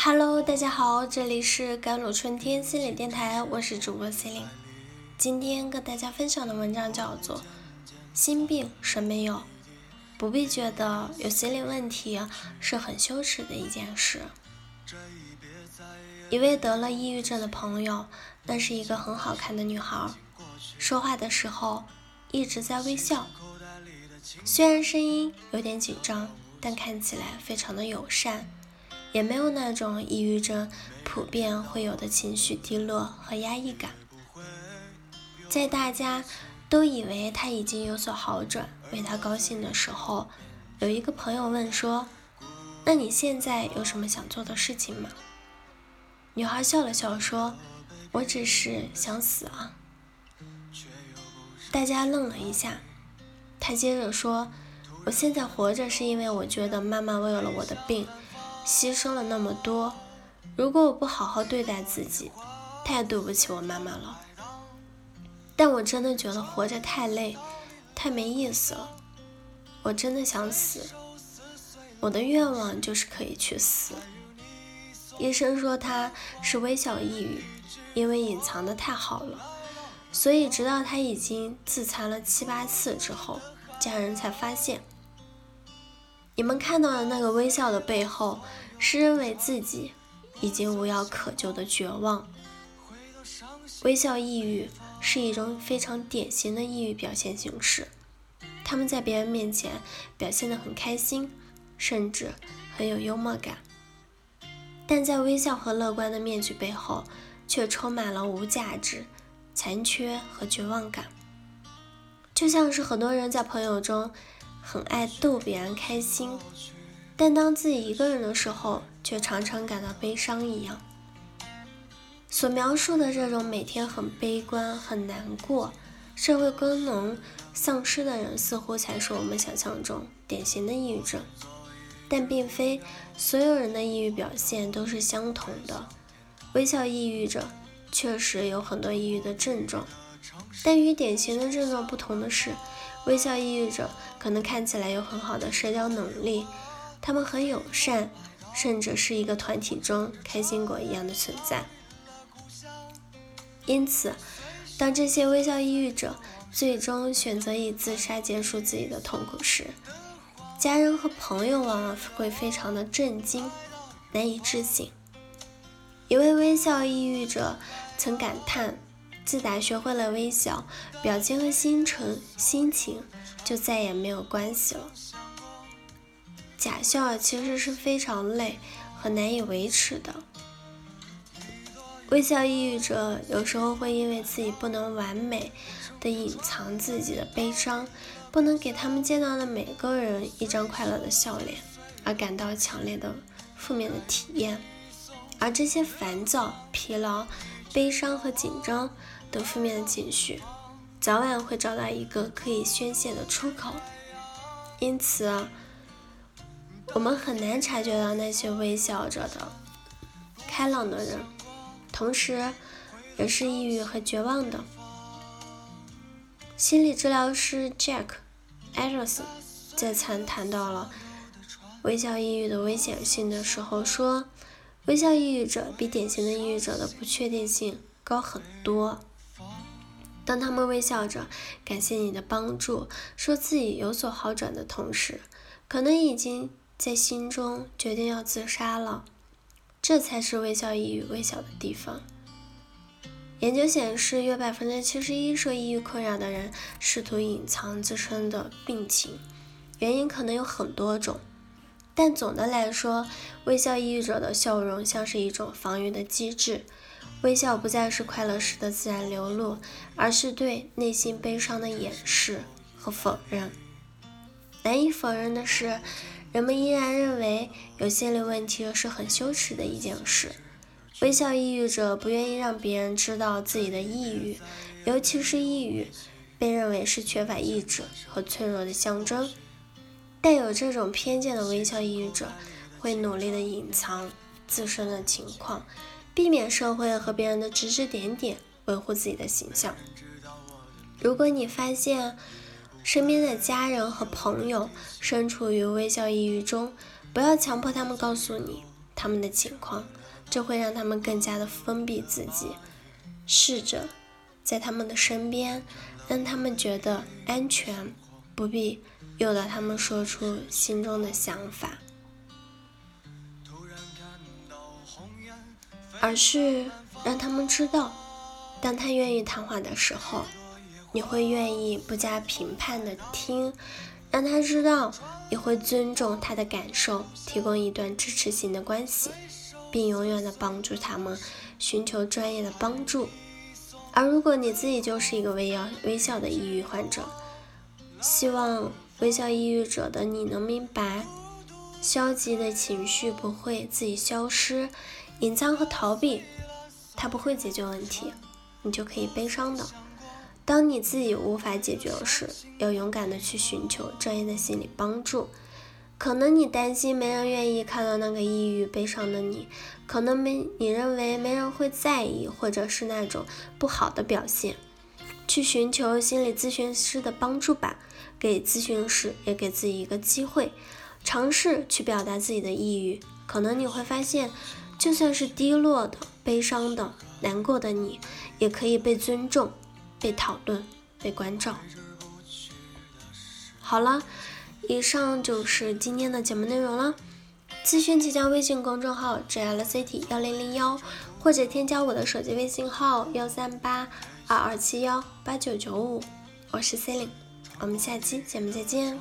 Hello，大家好，这里是甘露春天心理电台，我是主播 C 琳。今天跟大家分享的文章叫做《心病谁没有？不必觉得有心理问题是很羞耻的一件事》。一位得了抑郁症的朋友，那是一个很好看的女孩，说话的时候一直在微笑，虽然声音有点紧张，但看起来非常的友善。也没有那种抑郁症普遍会有的情绪低落和压抑感。在大家都以为他已经有所好转，为他高兴的时候，有一个朋友问说：“那你现在有什么想做的事情吗？”女孩笑了笑说：“我只是想死啊。”大家愣了一下，他接着说：“我现在活着是因为我觉得妈妈为了我的病。”牺牲了那么多，如果我不好好对待自己，太对不起我妈妈了。但我真的觉得活着太累，太没意思了。我真的想死，我的愿望就是可以去死。医生说他是微笑抑郁，因为隐藏的太好了，所以直到他已经自残了七八次之后，家人才发现。你们看到的那个微笑的背后，是认为自己已经无药可救的绝望。微笑抑郁是一种非常典型的抑郁表现形式，他们在别人面前表现得很开心，甚至很有幽默感，但在微笑和乐观的面具背后，却充满了无价值、残缺和绝望感，就像是很多人在朋友中。很爱逗别人开心，但当自己一个人的时候，却常常感到悲伤一样。所描述的这种每天很悲观、很难过、社会功能丧失的人，似乎才是我们想象中典型的抑郁症。但并非所有人的抑郁表现都是相同的。微笑抑郁者确实有很多抑郁的症状，但与典型的症状不同的是。微笑抑郁者可能看起来有很好的社交能力，他们很友善，甚至是一个团体中开心果一样的存在。因此，当这些微笑抑郁者最终选择以自杀结束自己的痛苦时，家人和朋友往往会非常的震惊，难以置信。一位微笑抑郁者曾感叹。自打学会了微笑，表情和心情心情就再也没有关系了。假笑其实是非常累和难以维持的。微笑抑郁者有时候会因为自己不能完美的隐藏自己的悲伤，不能给他们见到的每个人一张快乐的笑脸，而感到强烈的负面的体验。而这些烦躁、疲劳、悲伤和紧张。等负面的情绪，早晚会找到一个可以宣泄的出口。因此，我们很难察觉到那些微笑着的、开朗的人，同时也是抑郁和绝望的。心理治疗师 Jack，Adams 在曾谈到了微笑抑郁的危险性的时候说：“微笑抑郁者比典型的抑郁者的不确定性高很多。”当他们微笑着感谢你的帮助，说自己有所好转的同时，可能已经在心中决定要自杀了。这才是微笑抑郁微小的地方。研究显示，约百分之七十一受抑郁困扰的人试图隐藏自身的病情，原因可能有很多种，但总的来说，微笑抑郁者的笑容像是一种防御的机制。微笑不再是快乐时的自然流露，而是对内心悲伤的掩饰和否认。难以否认的是，人们依然认为有心理问题是很羞耻的一件事。微笑抑郁者不愿意让别人知道自己的抑郁，尤其是抑郁被认为是缺乏意志和脆弱的象征。带有这种偏见的微笑抑郁者会努力的隐藏自身的情况。避免社会和别人的指指点点，维护自己的形象。如果你发现身边的家人和朋友身处于微笑抑郁中，不要强迫他们告诉你他们的情况，这会让他们更加的封闭自己。试着在他们的身边，让他们觉得安全，不必诱导他们说出心中的想法，而是让他们知道，当他愿意谈话的时候，你会愿意不加评判的听。让他知道你会尊重他的感受，提供一段支持性的关系，并永远的帮助他们寻求专业的帮助。而如果你自己就是一个微笑微笑的抑郁患者，希望微笑抑郁者的你能明白，消极的情绪不会自己消失，隐藏和逃避，它不会解决问题，你就可以悲伤的。当你自己无法解决时，要勇敢的去寻求专业的心理帮助。可能你担心没人愿意看到那个抑郁悲伤的你，可能没你认为没人会在意，或者是那种不好的表现。去寻求心理咨询师的帮助吧，给咨询师也给自己一个机会，尝试去表达自己的抑郁。可能你会发现，就算是低落的、悲伤的、难过的你，也可以被尊重。被讨论，被关照。好了，以上就是今天的节目内容了。咨询请加微信公众号 jlct 幺零零幺，或者添加我的手机微信号幺三八二二七幺八九九五。我是 c e l i n e 我们下期节目再见。